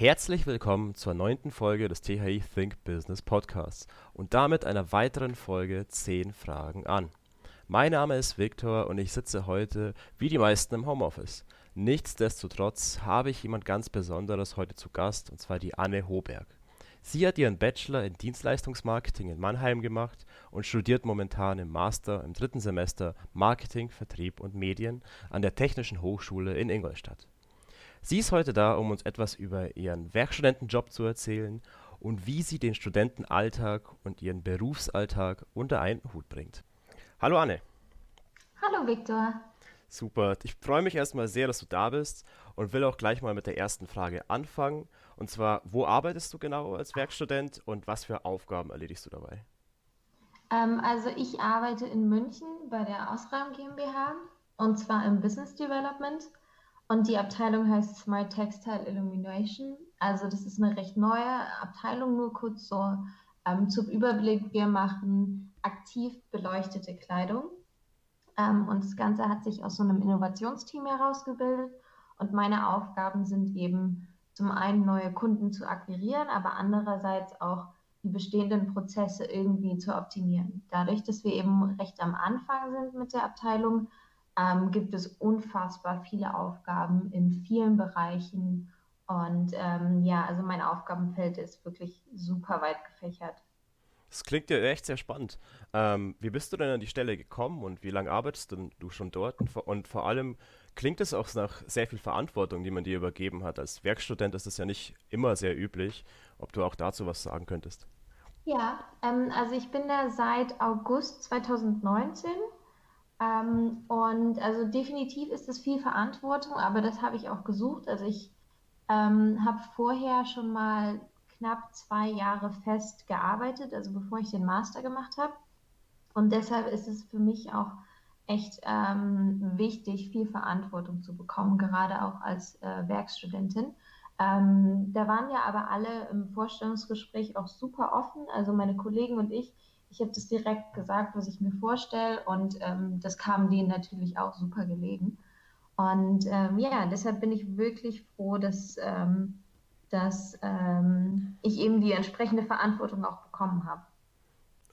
Herzlich willkommen zur neunten Folge des THI Think Business Podcasts und damit einer weiteren Folge 10 Fragen an. Mein Name ist Viktor und ich sitze heute wie die meisten im Homeoffice. Nichtsdestotrotz habe ich jemand ganz Besonderes heute zu Gast und zwar die Anne Hoberg. Sie hat ihren Bachelor in Dienstleistungsmarketing in Mannheim gemacht und studiert momentan im Master im dritten Semester Marketing, Vertrieb und Medien an der Technischen Hochschule in Ingolstadt. Sie ist heute da, um uns etwas über ihren Werkstudentenjob zu erzählen und wie sie den Studentenalltag und ihren Berufsalltag unter einen Hut bringt. Hallo Anne. Hallo Viktor. Super. Ich freue mich erstmal sehr, dass du da bist und will auch gleich mal mit der ersten Frage anfangen. Und zwar, wo arbeitest du genau als Werkstudent und was für Aufgaben erledigst du dabei? Ähm, also ich arbeite in München bei der Ausraum GmbH und zwar im Business Development und die Abteilung heißt Smart Textile Illumination. Also das ist eine recht neue Abteilung, nur kurz so ähm, zum Überblick. Wir machen aktiv beleuchtete Kleidung. Ähm, und das Ganze hat sich aus so einem Innovationsteam herausgebildet. Und meine Aufgaben sind eben zum einen neue Kunden zu akquirieren, aber andererseits auch die bestehenden Prozesse irgendwie zu optimieren. Dadurch, dass wir eben recht am Anfang sind mit der Abteilung, ähm, gibt es unfassbar viele Aufgaben in vielen Bereichen. Und ähm, ja, also mein Aufgabenfeld ist wirklich super weit gefächert. Das klingt ja echt sehr spannend. Ähm, wie bist du denn an die Stelle gekommen und wie lange arbeitest du schon dort? Und vor, und vor allem klingt es auch nach sehr viel Verantwortung, die man dir übergeben hat. Als Werkstudent ist das ja nicht immer sehr üblich. Ob du auch dazu was sagen könntest? Ja, ähm, also ich bin da seit August 2019 ähm, und also definitiv ist es viel Verantwortung, aber das habe ich auch gesucht. Also ich ähm, habe vorher schon mal knapp zwei Jahre fest gearbeitet, also bevor ich den Master gemacht habe. Und deshalb ist es für mich auch echt ähm, wichtig, viel Verantwortung zu bekommen, gerade auch als äh, Werkstudentin. Ähm, da waren ja aber alle im Vorstellungsgespräch auch super offen. Also meine Kollegen und ich, ich habe das direkt gesagt, was ich mir vorstelle und ähm, das kam denen natürlich auch super gelegen. Und ähm, ja, deshalb bin ich wirklich froh, dass, ähm, dass ähm, ich eben die entsprechende Verantwortung auch bekommen habe.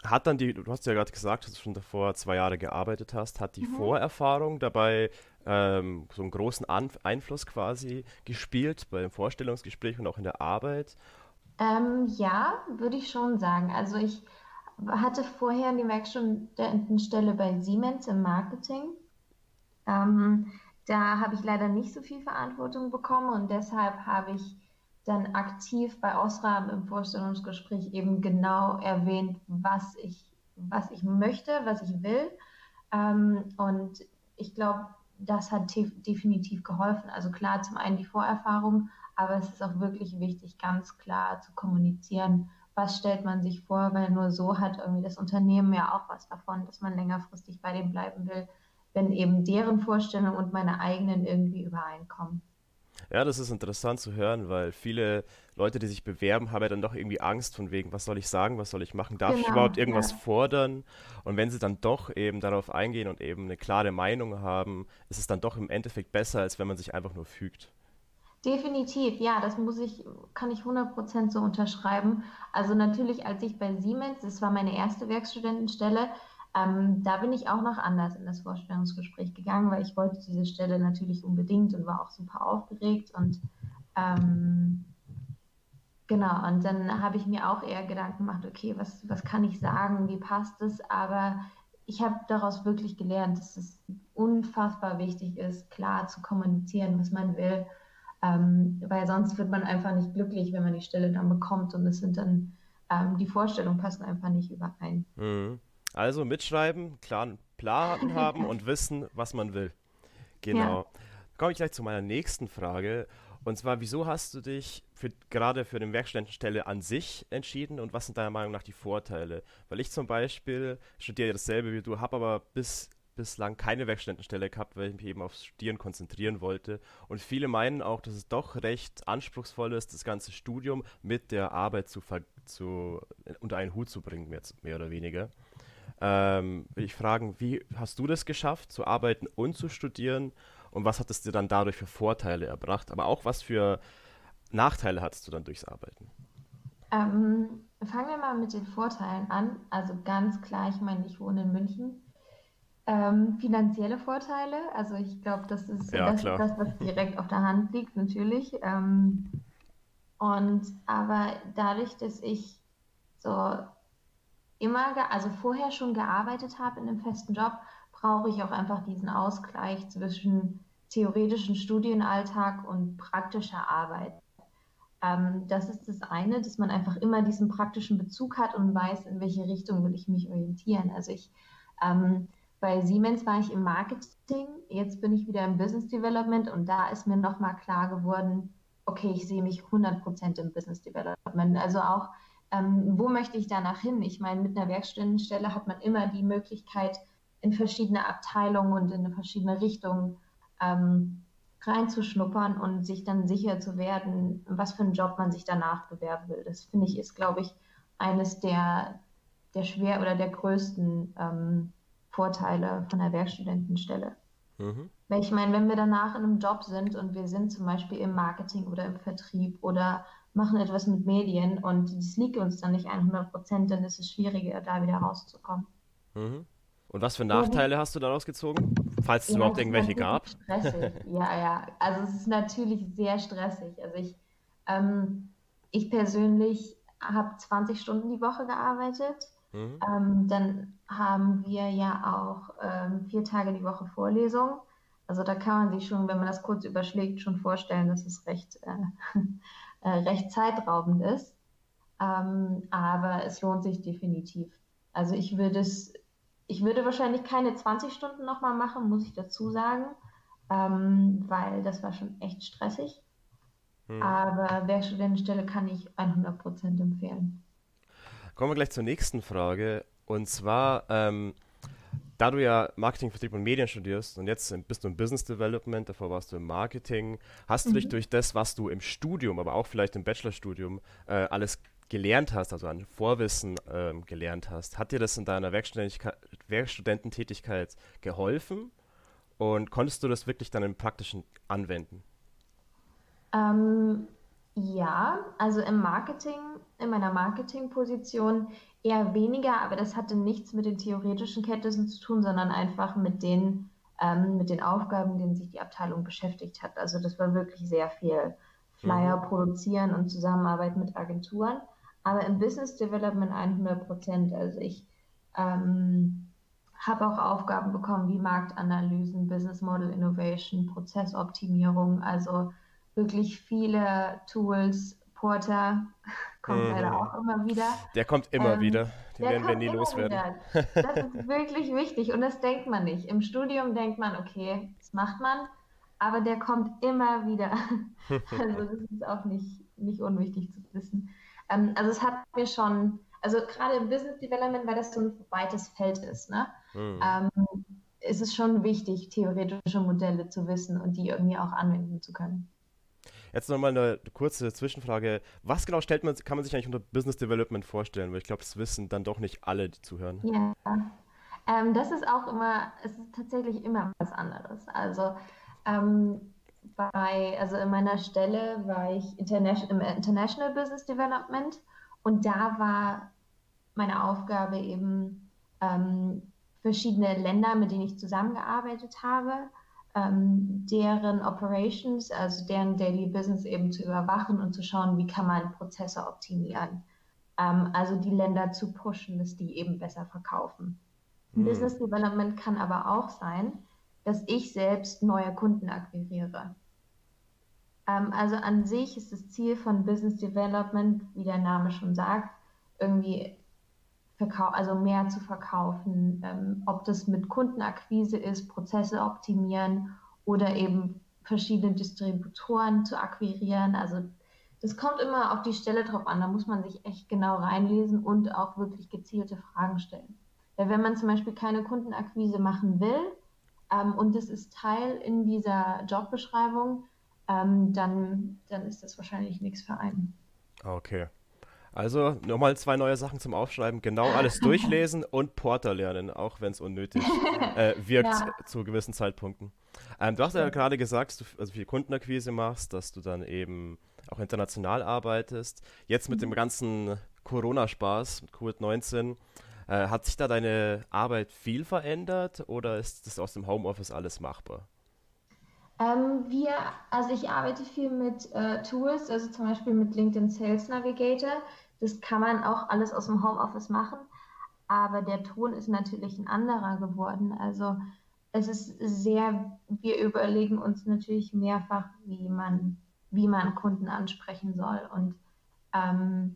Hat dann die, du hast ja gerade gesagt, dass du schon davor zwei Jahre gearbeitet hast, hat die mhm. Vorerfahrung dabei ähm, so einen großen An Einfluss quasi gespielt beim Vorstellungsgespräch und auch in der Arbeit? Ähm, ja, würde ich schon sagen. Also ich hatte vorher die Werkstudentenstelle bei Siemens im Marketing. Ähm, da habe ich leider nicht so viel Verantwortung bekommen und deshalb habe ich dann aktiv bei Osram im Vorstellungsgespräch eben genau erwähnt, was ich, was ich möchte, was ich will. Ähm, und ich glaube, das hat definitiv geholfen. Also klar, zum einen die Vorerfahrung, aber es ist auch wirklich wichtig, ganz klar zu kommunizieren, was stellt man sich vor, weil nur so hat irgendwie das Unternehmen ja auch was davon, dass man längerfristig bei dem bleiben will, wenn eben deren Vorstellungen und meine eigenen irgendwie übereinkommen. Ja, das ist interessant zu hören, weil viele Leute, die sich bewerben, haben ja dann doch irgendwie Angst von wegen, was soll ich sagen, was soll ich machen, darf genau, ich überhaupt irgendwas ja. fordern? Und wenn sie dann doch eben darauf eingehen und eben eine klare Meinung haben, ist es dann doch im Endeffekt besser, als wenn man sich einfach nur fügt. Definitiv, ja, das muss ich, kann ich 100% so unterschreiben. Also natürlich, als ich bei Siemens, das war meine erste Werkstudentenstelle, ähm, da bin ich auch noch anders in das Vorstellungsgespräch gegangen, weil ich wollte diese Stelle natürlich unbedingt und war auch super aufgeregt und ähm, genau, und dann habe ich mir auch eher Gedanken gemacht, okay, was, was kann ich sagen, wie passt es, aber ich habe daraus wirklich gelernt, dass es unfassbar wichtig ist, klar zu kommunizieren, was man will ähm, weil sonst wird man einfach nicht glücklich, wenn man die Stelle dann bekommt und es sind dann, ähm, die Vorstellungen passen einfach nicht überein. Mhm. Also mitschreiben, klaren Plan haben und wissen, was man will. Genau. Ja. Komme ich gleich zu meiner nächsten Frage. Und zwar, wieso hast du dich für, gerade für den Werkstudentenstelle an sich entschieden und was sind deiner Meinung nach die Vorteile? Weil ich zum Beispiel studiere dasselbe wie du, habe aber bis bislang keine Werkstudentenstelle gehabt, weil ich mich eben aufs Studieren konzentrieren wollte. Und viele meinen auch, dass es doch recht anspruchsvoll ist, das ganze Studium mit der Arbeit zu, zu unter einen Hut zu bringen, mehr, mehr oder weniger. Ähm, will ich fragen, wie hast du das geschafft, zu arbeiten und zu studieren? Und was hat es dir dann dadurch für Vorteile erbracht? Aber auch was für Nachteile hattest du dann durchs Arbeiten? Ähm, fangen wir mal mit den Vorteilen an. Also ganz klar, ich meine, ich wohne in München. Ähm, finanzielle Vorteile, also ich glaube, das ist Ja, das, das, was direkt auf der Hand liegt, natürlich. Ähm, und aber dadurch, dass ich so immer, also vorher schon gearbeitet habe in einem festen Job, brauche ich auch einfach diesen Ausgleich zwischen theoretischem Studienalltag und praktischer Arbeit. Ähm, das ist das eine, dass man einfach immer diesen praktischen Bezug hat und weiß, in welche Richtung will ich mich orientieren. Also ich ähm, bei Siemens war ich im Marketing, jetzt bin ich wieder im Business Development und da ist mir nochmal klar geworden, okay, ich sehe mich 100% im Business Development. Also auch, ähm, wo möchte ich danach hin? Ich meine, mit einer Werkstudentenstelle hat man immer die Möglichkeit, in verschiedene Abteilungen und in verschiedene Richtungen ähm, reinzuschnuppern und sich dann sicher zu werden, was für einen Job man sich danach bewerben will. Das finde ich ist, glaube ich, eines der, der schwer oder der größten ähm, Vorteile von der Werkstudentenstelle. Mhm. Weil ich meine, wenn wir danach in einem Job sind und wir sind zum Beispiel im Marketing oder im Vertrieb oder machen etwas mit Medien und es liegt uns dann nicht 100 Prozent, dann ist es schwieriger, da wieder rauszukommen. Mhm. Und was für Ja, Nachteile hast du daraus gezogen? Falls es ja, überhaupt irgendwelche gab? stressig. Ja, ja. Also es ist natürlich sehr stressig. Also ich, ähm, ich persönlich habe 20 Stunden die Woche gearbeitet. Mhm. Ähm, dann haben wir ja auch ähm, vier Tage die Woche Vorlesung. Also da kann man sich schon, wenn man das kurz überschlägt, schon vorstellen, dass es recht, äh, äh, recht zeitraubend ist. Ähm, aber es lohnt sich definitiv. Also ich würde es, ich würde wahrscheinlich keine 20 Stunden nochmal machen, muss ich dazu sagen, ähm, weil das war schon echt stressig. Mhm. Aber Werkstudentenstelle kann ich 100% empfehlen. Kommen wir gleich zur nächsten Frage. Und zwar, ähm, da du ja Marketing, Vertrieb und Medien studierst und jetzt bist du im Business Development, davor warst du im Marketing, hast du dich Mhm. durch das, was du im Studium, aber auch vielleicht im Bachelorstudium äh, alles gelernt hast, also an Vorwissen ähm, gelernt hast, hat dir das in deiner Werkstudententätigkeit geholfen und konntest du das wirklich dann im Praktischen anwenden? Ähm, ja, also im Marketing, in meiner Marketingposition eher weniger, aber das hatte nichts mit den theoretischen Kenntnissen zu tun, sondern einfach mit den, ähm, mit den Aufgaben, denen sich die Abteilung beschäftigt hat. Also das war wirklich sehr viel Flyer Mhm. produzieren und Zusammenarbeit mit Agenturen. Aber im Business Development 100 Prozent. Also ich ähm, habe auch Aufgaben bekommen wie Marktanalysen, Business Model Innovation, Prozessoptimierung, also wirklich viele Tools. Porter kommt leider Mhm. auch immer wieder. Der kommt immer Ähm, wieder, den werden wir nie loswerden. wieder. Das ist wirklich wichtig und das denkt man nicht. Im Studium denkt man, okay, das macht man, aber der kommt immer wieder. Also das ist auch nicht, nicht unwichtig zu wissen. Ähm, also es hat mir schon, also gerade im Business Development, weil das so ein weites Feld ist, ne? Mhm. Ähm, ist es schon wichtig, theoretische Modelle zu wissen und die irgendwie auch anwenden zu können. Jetzt nochmal eine kurze Zwischenfrage. Was genau stellt man, kann man sich eigentlich unter Business Development vorstellen? Weil ich glaube, das wissen dann doch nicht alle, die zuhören. Ja, ähm, das ist auch immer, es ist tatsächlich immer was anderes. Also ähm, bei, also in meiner Stelle war ich Interna- im International Business Development und da war meine Aufgabe eben ähm, verschiedene Länder, mit denen ich zusammengearbeitet habe, ähm, deren Operations, also deren Daily Business eben zu überwachen und zu schauen, wie kann man Prozesse optimieren. Ähm, also die Länder zu pushen, dass die eben besser verkaufen. Hm. Business Development kann aber auch sein, dass ich selbst neue Kunden akquiriere. Ähm, also an sich ist das Ziel von Business Development, wie der Name schon sagt, irgendwie verkau also mehr zu verkaufen, ähm, ob das mit Kundenakquise ist, Prozesse optimieren oder eben verschiedene Distributoren zu akquirieren. Also das kommt immer auf die Stelle drauf an. Da muss man sich echt genau reinlesen und auch wirklich gezielte Fragen stellen. Weil wenn man zum Beispiel keine Kundenakquise machen will ähm, und das ist Teil in dieser Jobbeschreibung, ähm, dann, dann ist das wahrscheinlich nichts für einen. Okay. Also nochmal zwei neue Sachen zum Aufschreiben. Genau alles durchlesen und Porter lernen, auch wenn es unnötig äh, wirkt Ja, zu gewissen Zeitpunkten. Ähm, du hast ja gerade gesagt, dass du also viel Kundenakquise machst, dass du dann eben auch international arbeitest. Jetzt mit dem mhm. ganzen Corona-Spaß, mit Covid-19, äh, hat sich da deine Arbeit viel verändert oder ist das aus dem Homeoffice alles machbar? Ähm, wir, also ich arbeite viel mit äh, Tools, also zum Beispiel mit LinkedIn Sales Navigator. Das kann man auch alles aus dem Homeoffice machen, aber der Ton ist natürlich ein anderer geworden. Also es ist sehr, wir überlegen uns natürlich mehrfach, wie man, wie man Kunden ansprechen soll und ähm,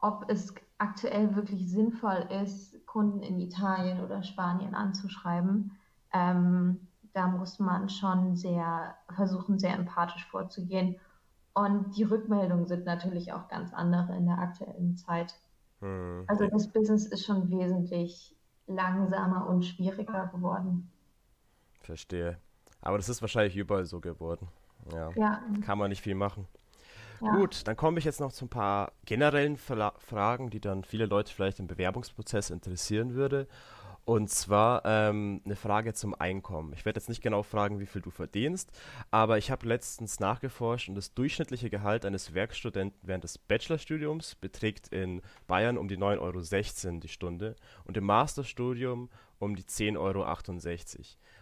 ob es aktuell wirklich sinnvoll ist, Kunden in Italien oder Spanien anzuschreiben. Ähm, da muss man schon sehr versuchen, sehr empathisch vorzugehen. Und die Rückmeldungen sind natürlich auch ganz andere in der aktuellen Zeit. Hm. Also das Business ist schon wesentlich langsamer und schwieriger geworden. Verstehe. Aber das ist wahrscheinlich überall so geworden. Ja. ja. Kann man nicht viel machen. Ja. Gut, dann komme ich jetzt noch zu ein paar generellen Fra Fragen, die dann viele Leute vielleicht im Bewerbungsprozess interessieren würde. Und zwar ähm, eine Frage zum Einkommen. Ich werde jetzt nicht genau fragen, wie viel du verdienst, aber ich habe letztens nachgeforscht und das durchschnittliche Gehalt eines Werkstudenten während des Bachelorstudiums beträgt in Bayern um die 9,16 Euro die Stunde und im Masterstudium um die 10,68 Euro.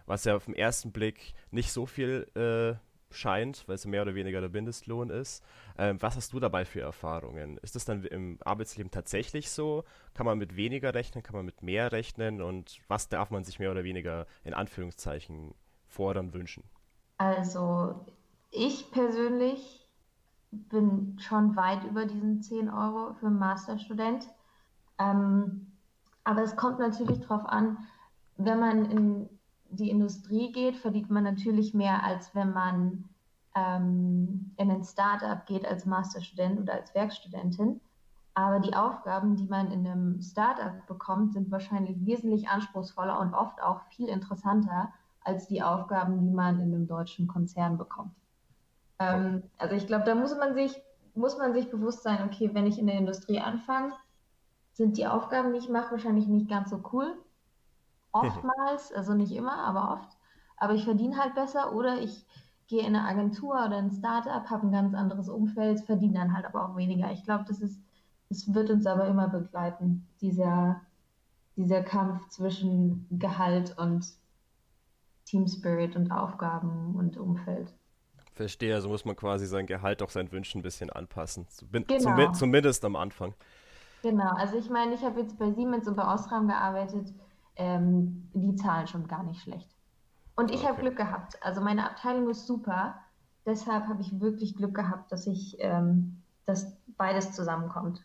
Was ja auf den ersten Blick nicht so viel äh, scheint, weil es mehr oder weniger der Mindestlohn ist. Ähm, was hast du dabei für Erfahrungen? Ist das dann im Arbeitsleben tatsächlich so? Kann man mit weniger rechnen? Kann man mit mehr rechnen? Und was darf man sich mehr oder weniger in Anführungszeichen fordern, wünschen? Also ich persönlich bin schon weit über diesen 10 Euro für einen Masterstudent. Ähm, aber es kommt natürlich darauf an, wenn man in die Industrie geht, verdient man natürlich mehr, als wenn man ähm, in ein Startup geht als Masterstudent oder als Werkstudentin. Aber die Aufgaben, die man in einem Startup bekommt, sind wahrscheinlich wesentlich anspruchsvoller und oft auch viel interessanter als die Aufgaben, die man in einem deutschen Konzern bekommt. Ähm, also ich glaube, da muss man sich muss man sich bewusst sein, okay, wenn ich in der Industrie anfange, sind die Aufgaben, die ich mache, wahrscheinlich nicht ganz so cool. Oftmals, also nicht immer, aber oft. Aber ich verdiene halt besser oder ich gehe in eine Agentur oder ein Startup, habe ein ganz anderes Umfeld, verdiene dann halt aber auch weniger. Ich glaube, das ist, das wird uns aber immer begleiten, dieser, dieser Kampf zwischen Gehalt und Team Spirit und Aufgaben und Umfeld. Verstehe, also muss man quasi sein Gehalt auch seinen Wünschen ein bisschen anpassen. Genau. Zumindest am Anfang. Genau, also ich meine, ich habe jetzt bei Siemens und bei Osram gearbeitet ähm, die zahlen schon gar nicht schlecht. Und ich okay. habe Glück gehabt. Also meine Abteilung ist super. Deshalb habe ich wirklich Glück gehabt, dass ich, ähm, dass beides zusammenkommt.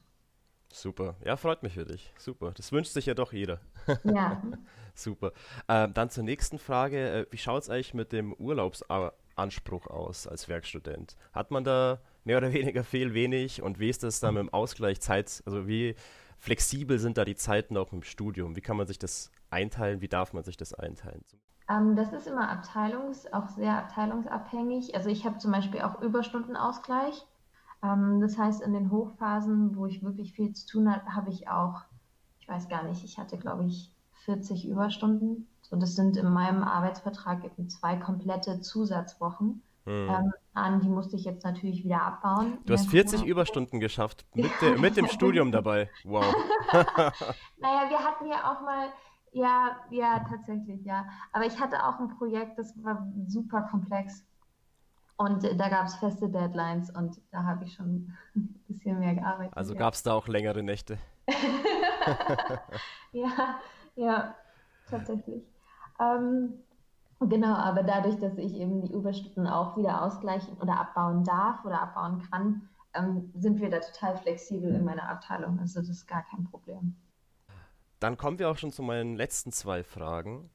Super. Ja, freut mich für dich. Super. Das wünscht sich ja doch jeder. Ja. Super. Ähm, dann zur nächsten Frage. Äh, wie schaut es eigentlich mit dem Urlaubsanspruch aus als Werkstudent? Hat man da mehr oder weniger viel, wenig? Und wie ist das dann mit dem Ausgleich Zeit? Also wie flexibel sind da die Zeiten auch im Studium? Wie kann man sich das einteilen? Wie darf man sich das einteilen? Ähm, das ist immer abteilungs-, auch sehr abteilungsabhängig. Also ich habe zum Beispiel auch Überstundenausgleich. Ähm, das heißt, in den Hochphasen, wo ich wirklich viel zu tun habe, habe ich auch, ich weiß gar nicht, ich hatte glaube ich 40 Überstunden. So, das sind in meinem Arbeitsvertrag zwei komplette Zusatzwochen hm. ähm, an. Die musste ich jetzt natürlich wieder abbauen. Du hast 40 Überstunden geschafft, mit, de, mit dem Studium dabei. Wow. naja, wir hatten ja auch mal ja, ja, tatsächlich, ja. Aber ich hatte auch ein Projekt, das war super komplex. Und äh, da gab es feste Deadlines und da habe ich schon ein bisschen mehr gearbeitet. Also gab es da auch längere Nächte? ja, ja, tatsächlich. Ähm, genau, aber dadurch, dass ich eben die Überstunden auch wieder ausgleichen oder abbauen darf oder abbauen kann, ähm, sind wir da total flexibel in meiner Abteilung. Also das ist gar kein Problem. Dann kommen wir auch schon zu meinen letzten zwei Fragen.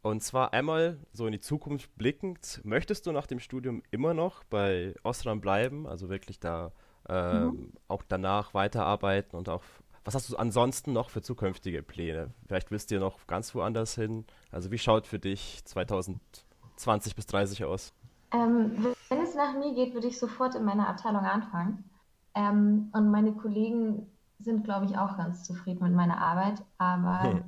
Und zwar einmal so in die Zukunft blickend, möchtest du nach dem Studium immer noch bei Osram bleiben, also wirklich da ähm, mhm. auch danach weiterarbeiten und auch, was hast du ansonsten noch für zukünftige Pläne? Vielleicht willst du ja noch ganz woanders hin. Also wie schaut für dich 2020 bis 30 aus? Ähm, wenn es nach mir geht, würde ich sofort in meiner Abteilung anfangen. Ähm, und meine Kollegen sind, glaube ich, auch ganz zufrieden mit meiner Arbeit. Aber hm.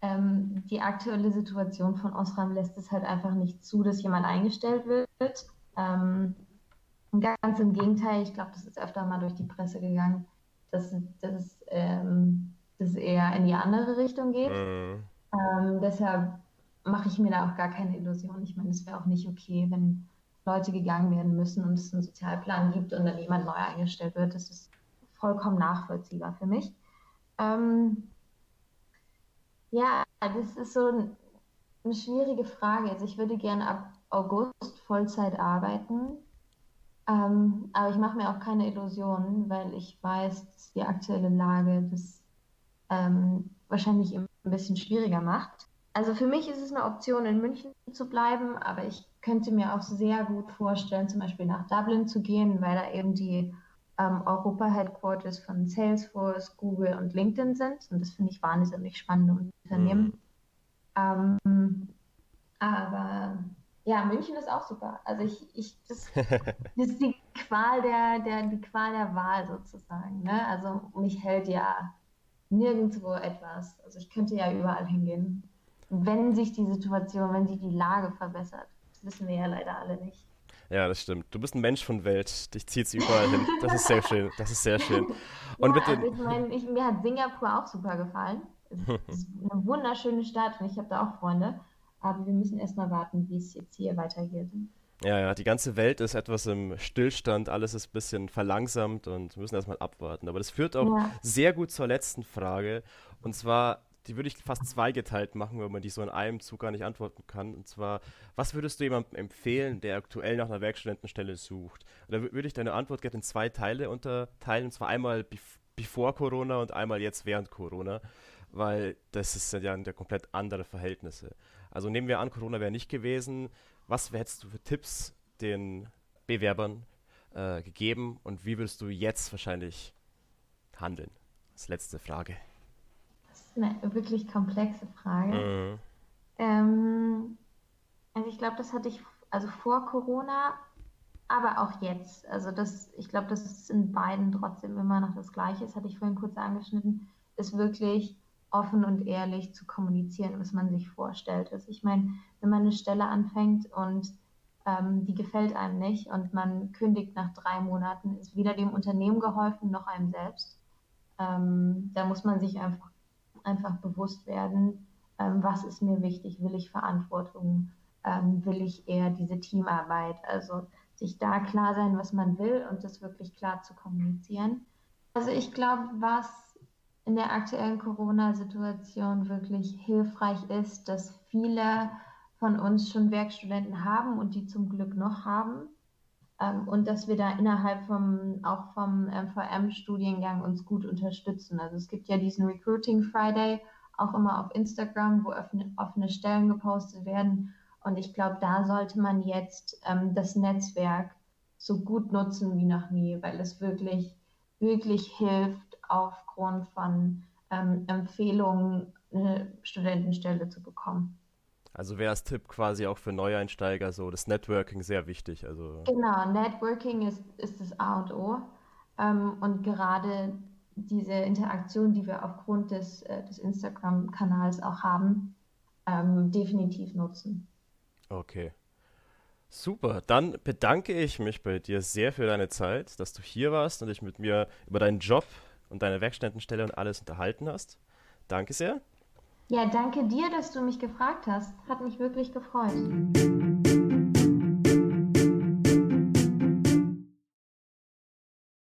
ähm, die aktuelle Situation von Osram lässt es halt einfach nicht zu, dass jemand eingestellt wird. Ähm, Ganz im Gegenteil, ich glaube, das ist öfter mal durch die Presse gegangen, dass, dass, ähm, dass eher in die andere Richtung geht. Mhm. Ähm, deshalb mache ich mir da auch gar keine Illusion. Ich meine, es wäre auch nicht okay, wenn Leute gegangen werden müssen und es einen Sozialplan gibt und dann jemand neu eingestellt wird. Das ist vollkommen nachvollziehbar für mich. Ähm, ja, das ist so eine schwierige Frage. Also ich würde gerne ab August Vollzeit arbeiten. Ähm, aber ich mache mir auch keine Illusionen, weil ich weiß, dass die aktuelle Lage das ähm, wahrscheinlich ein bisschen schwieriger macht. Also für mich ist es eine Option, in München zu bleiben, aber ich könnte mir auch sehr gut vorstellen, zum Beispiel nach Dublin zu gehen, weil da eben die ähm, Europa-Headquarters von Salesforce, Google und LinkedIn sind. Und das finde ich wahnsinnig spannende Unternehmen. Mhm. Aber ja, München ist auch super. Also ich, ich das, das ist die Qual der, der, die Qual der Wahl sozusagen. Ne? Also mich hält ja nirgendwo etwas. Also ich könnte ja überall hingehen. Wenn sich die Situation, wenn sich die Lage verbessert. Das wissen wir ja leider alle nicht. Ja, das stimmt. Du bist ein Mensch von Welt. Dich zieht es überall hin. Das ist sehr schön. Das ist sehr schön. Und ja, also ich meine, mir hat Singapur auch super gefallen. Es ist eine wunderschöne Stadt und ich habe da auch Freunde. Aber wir müssen erstmal warten, wie es jetzt hier weitergeht. Ja, ja, die ganze Welt ist etwas im Stillstand, alles ist ein bisschen verlangsamt und wir müssen erstmal abwarten. Aber das führt auch ja. sehr gut zur letzten Frage. Und zwar, die würde ich fast zweigeteilt machen, weil man die so in einem Zug gar nicht antworten kann. Und zwar, was würdest du jemandem empfehlen, der aktuell nach einer Werkstudentenstelle sucht? da würde ich deine Antwort gerne in zwei Teile unterteilen. Und zwar einmal bevor Corona und einmal jetzt während Corona, weil das ist ja komplett andere Verhältnisse. Also nehmen wir an, Corona wäre nicht gewesen. Was hättest du für Tipps den Bewerbern äh, gegeben und wie würdest du jetzt wahrscheinlich handeln? Das letzte Frage. Das ist eine wirklich komplexe Frage. Mhm. Ähm, also ich glaube, das hatte ich also vor Corona, aber auch jetzt. Also das, ich glaube, das ist in beiden trotzdem immer noch das Gleiche. Das hatte ich vorhin kurz angeschnitten. Ist wirklich offen und ehrlich zu kommunizieren, was man sich vorstellt. Also ich meine, wenn man eine Stelle anfängt und ähm, die gefällt einem nicht und man kündigt nach drei Monaten, ist weder dem Unternehmen geholfen noch einem selbst. Ähm, da muss man sich einfach, einfach bewusst werden, ähm, was ist mir wichtig, will ich Verantwortung, ähm, will ich eher diese Teamarbeit, also sich da klar sein, was man will und das wirklich klar zu kommunizieren. Also ich glaube, was in der aktuellen Corona-Situation wirklich hilfreich ist, dass viele von uns schon Werkstudenten haben und die zum Glück noch haben. Ähm, und dass wir da innerhalb vom, auch vom MVM-Studiengang uns gut unterstützen. Also es gibt ja diesen Recruiting Friday, auch immer auf Instagram, wo offene, offene Stellen gepostet werden. Und ich glaube, da sollte man jetzt ähm, das Netzwerk so gut nutzen wie noch nie, weil es wirklich, wirklich hilft, aufgrund von ähm, Empfehlungen eine Studentenstelle zu bekommen. Also wäre als Tipp quasi auch für Neueinsteiger so das Networking sehr wichtig. Also genau, Networking ist, ist das A und O. Ähm, und gerade diese Interaktion, die wir aufgrund des, äh, des Instagram-Kanals auch haben, ähm, definitiv nutzen. Okay. Super, dann bedanke ich mich bei dir sehr für deine Zeit, dass du hier warst und dich mit mir über deinen Job und deine Werkstättenstelle und alles unterhalten hast. Danke sehr. Ja, danke dir, dass du mich gefragt hast. Hat mich wirklich gefreut.